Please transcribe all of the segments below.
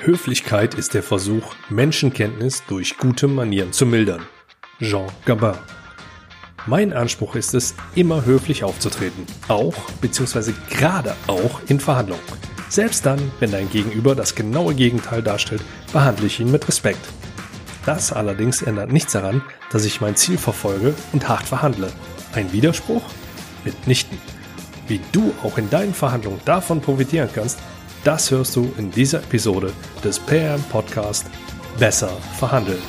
Höflichkeit ist der Versuch, Menschenkenntnis durch gute Manieren zu mildern. Jean Gabin. Mein Anspruch ist es, immer höflich aufzutreten. Auch bzw. gerade auch in Verhandlungen. Selbst dann, wenn dein Gegenüber das genaue Gegenteil darstellt, behandle ich ihn mit Respekt. Das allerdings ändert nichts daran, dass ich mein Ziel verfolge und hart verhandle. Ein Widerspruch? Mitnichten. Wie du auch in deinen Verhandlungen davon profitieren kannst, das hörst du in dieser Episode des PM Podcast Besser verhandeln.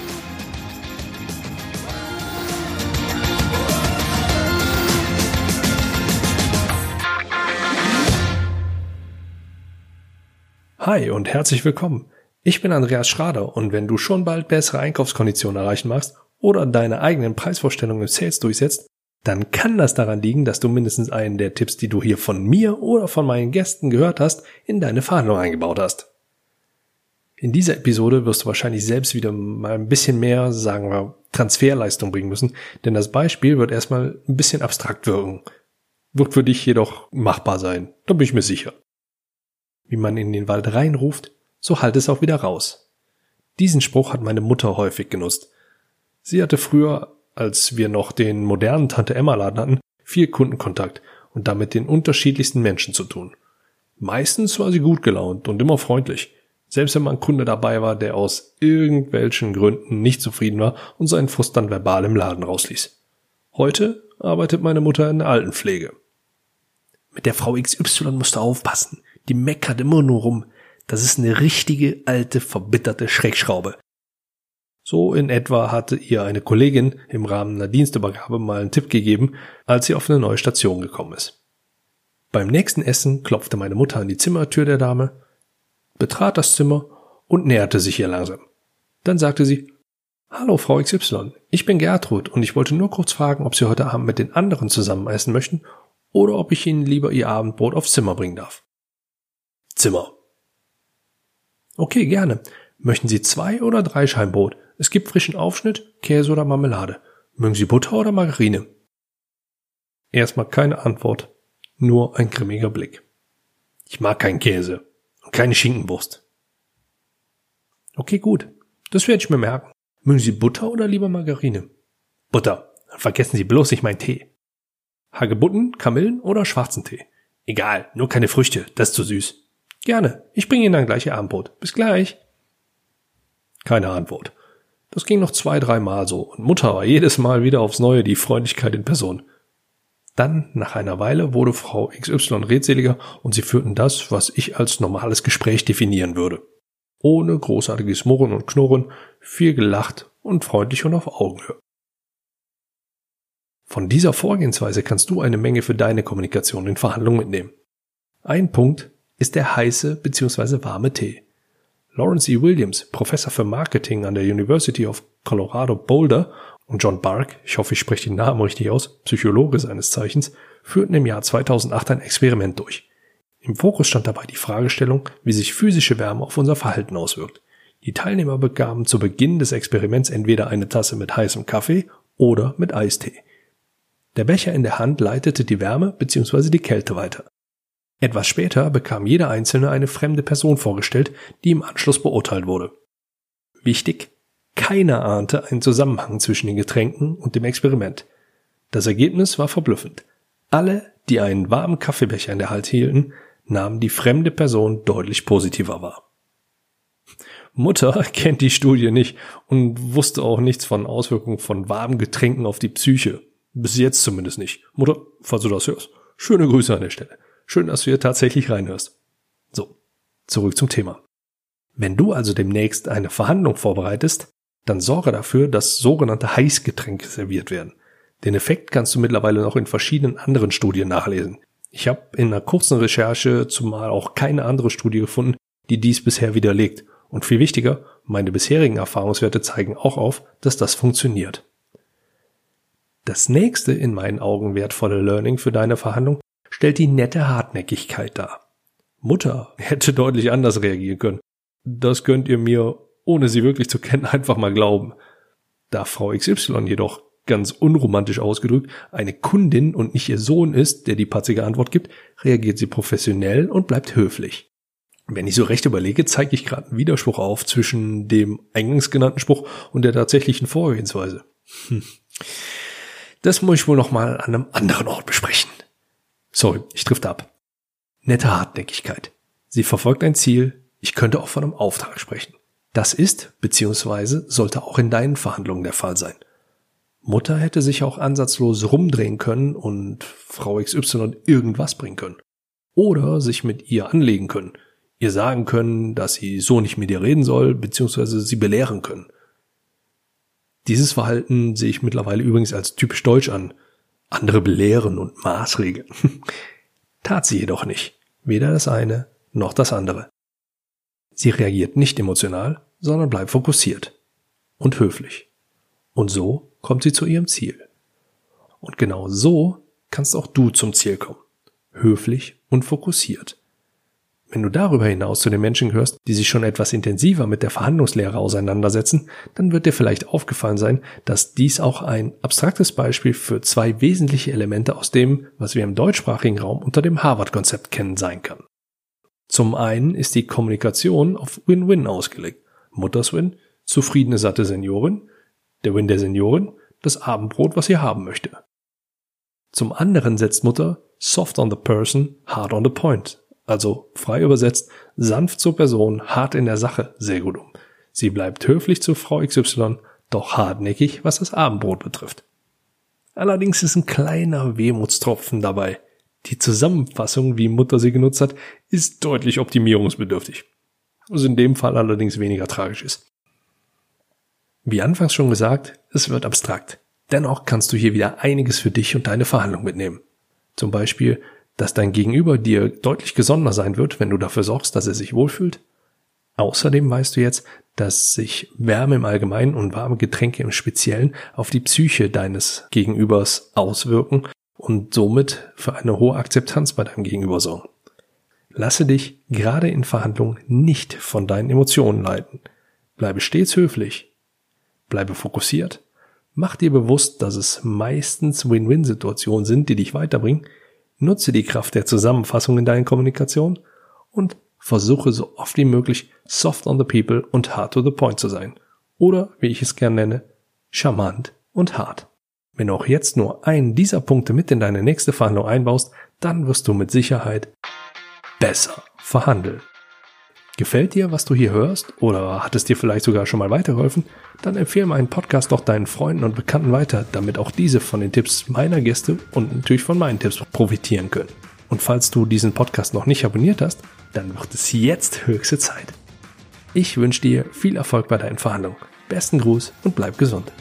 Hi und herzlich willkommen. Ich bin Andreas Schrader und wenn du schon bald bessere Einkaufskonditionen erreichen magst oder deine eigenen Preisvorstellungen im Sales durchsetzt, dann kann das daran liegen, dass du mindestens einen der Tipps, die du hier von mir oder von meinen Gästen gehört hast, in deine Verhandlung eingebaut hast. In dieser Episode wirst du wahrscheinlich selbst wieder mal ein bisschen mehr, sagen wir, Transferleistung bringen müssen, denn das Beispiel wird erstmal ein bisschen abstrakt wirken. Wird für dich jedoch machbar sein, da bin ich mir sicher. Wie man in den Wald reinruft, so halt es auch wieder raus. Diesen Spruch hat meine Mutter häufig genutzt. Sie hatte früher als wir noch den modernen Tante Emma Laden hatten, viel Kundenkontakt und damit den unterschiedlichsten Menschen zu tun. Meistens war sie gut gelaunt und immer freundlich. Selbst wenn mal ein Kunde dabei war, der aus irgendwelchen Gründen nicht zufrieden war und seinen Frust dann verbal im Laden rausließ. Heute arbeitet meine Mutter in der Altenpflege. Mit der Frau XY musst du aufpassen. Die meckert immer nur rum. Das ist eine richtige alte, verbitterte Schreckschraube. So in etwa hatte ihr eine Kollegin im Rahmen einer Dienstübergabe mal einen Tipp gegeben, als sie auf eine neue Station gekommen ist. Beim nächsten Essen klopfte meine Mutter an die Zimmertür der Dame, betrat das Zimmer und näherte sich ihr langsam. Dann sagte sie, Hallo Frau XY, ich bin Gertrud und ich wollte nur kurz fragen, ob Sie heute Abend mit den anderen zusammen essen möchten oder ob ich Ihnen lieber Ihr Abendbrot aufs Zimmer bringen darf. Zimmer. Okay, gerne. Möchten Sie zwei oder drei Scheinbrot? Es gibt frischen Aufschnitt, Käse oder Marmelade. Mögen Sie Butter oder Margarine? Erstmal keine Antwort, nur ein grimmiger Blick. Ich mag keinen Käse und keine Schinkenwurst. Okay, gut. Das werde ich mir merken. Mögen Sie Butter oder lieber Margarine? Butter. Vergessen Sie bloß nicht meinen Tee. Hagebutten, Kamillen oder schwarzen Tee? Egal, nur keine Früchte, das ist zu süß. Gerne, ich bringe Ihnen dann gleich Ihr Abendbrot. Bis gleich. Keine Antwort. Das ging noch zwei, dreimal so und Mutter war jedes Mal wieder aufs Neue die Freundlichkeit in Person. Dann, nach einer Weile, wurde Frau XY redseliger und sie führten das, was ich als normales Gespräch definieren würde. Ohne großartiges Murren und Knurren, viel gelacht und freundlich und auf Augenhöhe. Von dieser Vorgehensweise kannst du eine Menge für deine Kommunikation in Verhandlungen mitnehmen. Ein Punkt ist der heiße bzw. warme Tee. Lawrence E. Williams, Professor für Marketing an der University of Colorado Boulder und John Bark, ich hoffe, ich spreche den Namen richtig aus, Psychologe seines Zeichens, führten im Jahr 2008 ein Experiment durch. Im Fokus stand dabei die Fragestellung, wie sich physische Wärme auf unser Verhalten auswirkt. Die Teilnehmer bekamen zu Beginn des Experiments entweder eine Tasse mit heißem Kaffee oder mit Eistee. Der Becher in der Hand leitete die Wärme bzw. die Kälte weiter. Etwas später bekam jeder Einzelne eine fremde Person vorgestellt, die im Anschluss beurteilt wurde. Wichtig, keiner ahnte einen Zusammenhang zwischen den Getränken und dem Experiment. Das Ergebnis war verblüffend. Alle, die einen warmen Kaffeebecher in der Hand hielten, nahmen die fremde Person deutlich positiver wahr. Mutter kennt die Studie nicht und wusste auch nichts von Auswirkungen von warmen Getränken auf die Psyche. Bis jetzt zumindest nicht. Mutter, falls du das hörst, schöne Grüße an der Stelle. Schön, dass du hier tatsächlich reinhörst. So, zurück zum Thema. Wenn du also demnächst eine Verhandlung vorbereitest, dann sorge dafür, dass sogenannte Heißgetränke serviert werden. Den Effekt kannst du mittlerweile noch in verschiedenen anderen Studien nachlesen. Ich habe in einer kurzen Recherche zumal auch keine andere Studie gefunden, die dies bisher widerlegt. Und viel wichtiger, meine bisherigen Erfahrungswerte zeigen auch auf, dass das funktioniert. Das nächste in meinen Augen wertvolle Learning für deine Verhandlung stellt die nette Hartnäckigkeit dar. Mutter hätte deutlich anders reagieren können. Das könnt ihr mir, ohne sie wirklich zu kennen, einfach mal glauben. Da Frau XY jedoch ganz unromantisch ausgedrückt eine Kundin und nicht ihr Sohn ist, der die patzige Antwort gibt, reagiert sie professionell und bleibt höflich. Wenn ich so recht überlege, zeige ich gerade einen Widerspruch auf zwischen dem eingangs genannten Spruch und der tatsächlichen Vorgehensweise. Hm. Das muss ich wohl noch mal an einem anderen Ort besprechen. Sorry, ich trifft ab. Nette Hartnäckigkeit. Sie verfolgt ein Ziel. Ich könnte auch von einem Auftrag sprechen. Das ist bzw. sollte auch in deinen Verhandlungen der Fall sein. Mutter hätte sich auch ansatzlos rumdrehen können und Frau XY irgendwas bringen können. Oder sich mit ihr anlegen können, ihr sagen können, dass sie so nicht mit ihr reden soll, beziehungsweise sie belehren können. Dieses Verhalten sehe ich mittlerweile übrigens als typisch deutsch an. Andere belehren und maßregeln. Tat sie jedoch nicht. Weder das eine noch das andere. Sie reagiert nicht emotional, sondern bleibt fokussiert und höflich. Und so kommt sie zu ihrem Ziel. Und genau so kannst auch du zum Ziel kommen. Höflich und fokussiert. Wenn du darüber hinaus zu den Menschen gehörst, die sich schon etwas intensiver mit der Verhandlungslehre auseinandersetzen, dann wird dir vielleicht aufgefallen sein, dass dies auch ein abstraktes Beispiel für zwei wesentliche Elemente aus dem, was wir im deutschsprachigen Raum unter dem Harvard-Konzept kennen, sein kann. Zum einen ist die Kommunikation auf Win-Win ausgelegt. Mutters Win, zufriedene, satte Seniorin, der Win der Seniorin, das Abendbrot, was sie haben möchte. Zum anderen setzt Mutter soft on the person, hard on the point also frei übersetzt, sanft zur Person, hart in der Sache, sehr gut um. Sie bleibt höflich zu Frau XY, doch hartnäckig, was das Abendbrot betrifft. Allerdings ist ein kleiner Wehmutstropfen dabei. Die Zusammenfassung, wie Mutter sie genutzt hat, ist deutlich optimierungsbedürftig. Was in dem Fall allerdings weniger tragisch ist. Wie anfangs schon gesagt, es wird abstrakt. Dennoch kannst du hier wieder einiges für dich und deine Verhandlung mitnehmen. Zum Beispiel, dass dein Gegenüber dir deutlich gesonnener sein wird, wenn du dafür sorgst, dass er sich wohlfühlt. Außerdem weißt du jetzt, dass sich Wärme im Allgemeinen und warme Getränke im Speziellen auf die Psyche deines Gegenübers auswirken und somit für eine hohe Akzeptanz bei deinem Gegenüber sorgen. Lasse dich gerade in Verhandlungen nicht von deinen Emotionen leiten. Bleibe stets höflich. Bleibe fokussiert. Mach dir bewusst, dass es meistens Win-Win-Situationen sind, die dich weiterbringen Nutze die Kraft der Zusammenfassung in deiner Kommunikation und versuche so oft wie möglich soft on the people und hard to the point zu sein. Oder, wie ich es gern nenne, charmant und hart. Wenn du auch jetzt nur einen dieser Punkte mit in deine nächste Verhandlung einbaust, dann wirst du mit Sicherheit besser verhandeln. Gefällt dir, was du hier hörst oder hat es dir vielleicht sogar schon mal weitergeholfen? Dann empfehle meinen Podcast doch deinen Freunden und Bekannten weiter, damit auch diese von den Tipps meiner Gäste und natürlich von meinen Tipps profitieren können. Und falls du diesen Podcast noch nicht abonniert hast, dann wird es jetzt höchste Zeit. Ich wünsche dir viel Erfolg bei deinen Verhandlungen. Besten Gruß und bleib gesund.